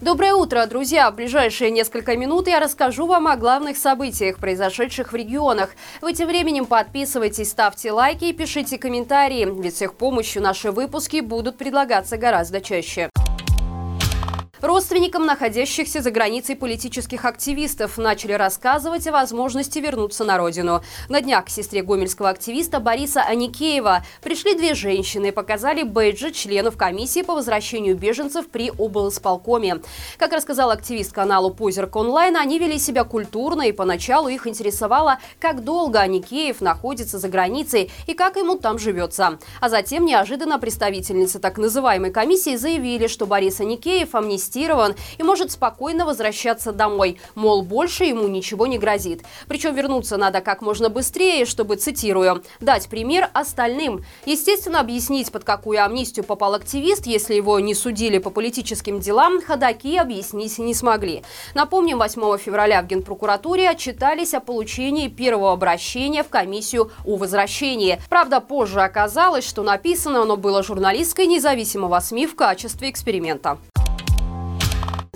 Доброе утро, друзья! В ближайшие несколько минут я расскажу вам о главных событиях, произошедших в регионах. В этим временем подписывайтесь, ставьте лайки и пишите комментарии, ведь с их помощью наши выпуски будут предлагаться гораздо чаще. Родственникам находящихся за границей политических активистов начали рассказывать о возможности вернуться на родину. На днях к сестре гомельского активиста Бориса Аникеева пришли две женщины и показали бейджи членов комиссии по возвращению беженцев при облсполкоме. Как рассказал активист каналу Позерк Онлайн, они вели себя культурно и поначалу их интересовало, как долго Аникеев находится за границей и как ему там живется. А затем неожиданно представительницы так называемой комиссии заявили, что Борис Аникеев амнистия амнистирован и может спокойно возвращаться домой. Мол, больше ему ничего не грозит. Причем вернуться надо как можно быстрее, чтобы, цитирую, «дать пример остальным». Естественно, объяснить, под какую амнистию попал активист, если его не судили по политическим делам, ходаки объяснить не смогли. Напомним, 8 февраля в Генпрокуратуре отчитались о получении первого обращения в комиссию о возвращении. Правда, позже оказалось, что написано оно было журналисткой независимого СМИ в качестве эксперимента.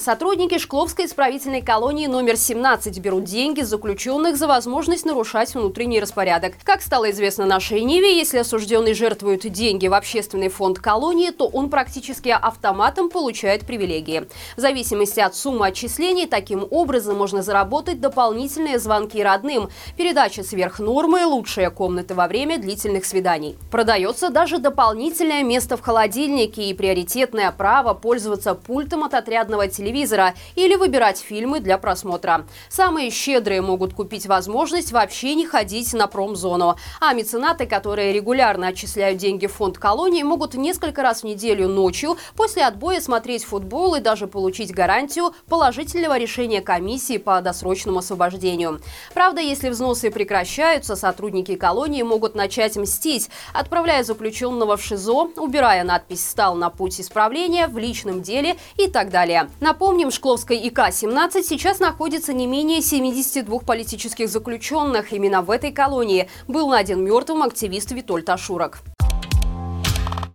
Сотрудники Шкловской исправительной колонии номер 17 берут деньги заключенных за возможность нарушать внутренний распорядок. Как стало известно нашей Ниве, если осужденный жертвует деньги в общественный фонд колонии, то он практически автоматом получает привилегии. В зависимости от суммы отчислений, таким образом можно заработать дополнительные звонки родным, передача сверх нормы, лучшие комнаты во время длительных свиданий. Продается даже дополнительное место в холодильнике и приоритетное право пользоваться пультом от отрядного телевизора телевизора или выбирать фильмы для просмотра. Самые щедрые могут купить возможность вообще не ходить на промзону. А меценаты, которые регулярно отчисляют деньги в фонд колонии, могут несколько раз в неделю ночью после отбоя смотреть футбол и даже получить гарантию положительного решения комиссии по досрочному освобождению. Правда, если взносы прекращаются, сотрудники колонии могут начать мстить, отправляя заключенного в ШИЗО, убирая надпись «Стал на путь исправления» в личном деле и так далее. На Напомним, в Шкловской ИК-17 сейчас находится не менее 72 политических заключенных. Именно в этой колонии был найден мертвым активист Витольд Ашурок.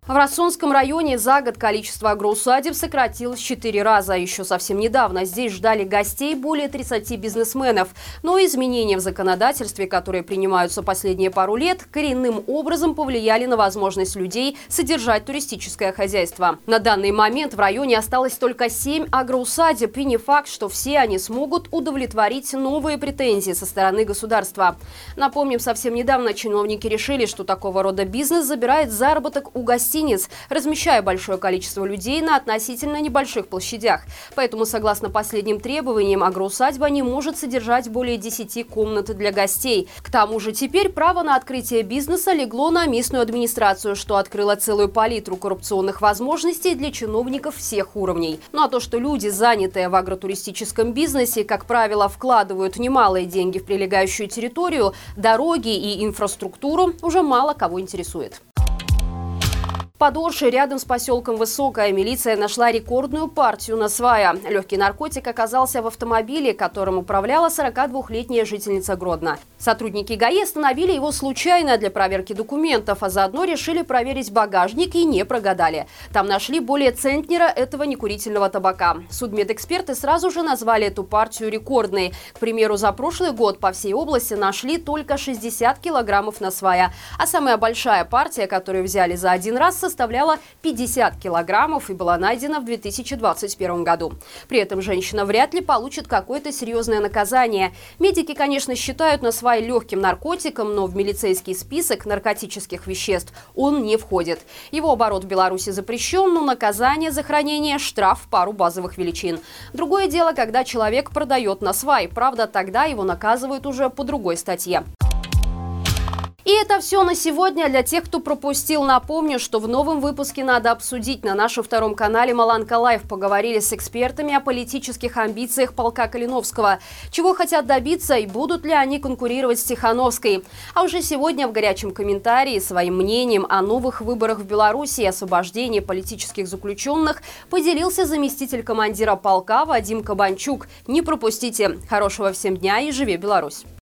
В Рассонском районе за год количество агроусадеб сократилось 4 раза. Еще совсем недавно здесь ждали гостей более 30 бизнесменов. Но изменения в законодательстве, которые принимаются последние пару лет, коренным образом повлияли на возможность людей содержать туристическое хозяйство. На данный момент в районе осталось только 7 агроусадеб, и не факт, что все они смогут удовлетворить новые претензии со стороны государства. Напомним, совсем недавно чиновники решили, что такого рода бизнес забирает заработок у гостей гостиниц, размещая большое количество людей на относительно небольших площадях. Поэтому, согласно последним требованиям, агроусадьба не может содержать более 10 комнат для гостей. К тому же теперь право на открытие бизнеса легло на местную администрацию, что открыло целую палитру коррупционных возможностей для чиновников всех уровней. Ну а то, что люди, занятые в агротуристическом бизнесе, как правило, вкладывают немалые деньги в прилегающую территорию, дороги и инфраструктуру, уже мало кого интересует. Подорше рядом с поселком Высокая милиция нашла рекордную партию на свая. Легкий наркотик оказался в автомобиле, которым управляла 42-летняя жительница Гродно. Сотрудники ГАИ остановили его случайно для проверки документов, а заодно решили проверить багажник и не прогадали. Там нашли более центнера этого некурительного табака. Судмедэксперты сразу же назвали эту партию рекордной. К примеру, за прошлый год по всей области нашли только 60 килограммов на свая. А самая большая партия, которую взяли за один раз, составляла 50 килограммов и была найдена в 2021 году. При этом женщина вряд ли получит какое-то серьезное наказание. Медики, конечно, считают на свай легким наркотиком, но в милицейский список наркотических веществ он не входит. Его оборот в Беларуси запрещен, но наказание за хранение – штраф в пару базовых величин. Другое дело, когда человек продает на свай. Правда, тогда его наказывают уже по другой статье. И это все на сегодня. Для тех, кто пропустил, напомню, что в новом выпуске надо обсудить на нашем втором канале Маланка Лайв. Поговорили с экспертами о политических амбициях полка Калиновского. Чего хотят добиться и будут ли они конкурировать с Тихановской. А уже сегодня в горячем комментарии своим мнением о новых выборах в Беларуси и освобождении политических заключенных поделился заместитель командира полка Вадим Кабанчук. Не пропустите. Хорошего всем дня и живи Беларусь!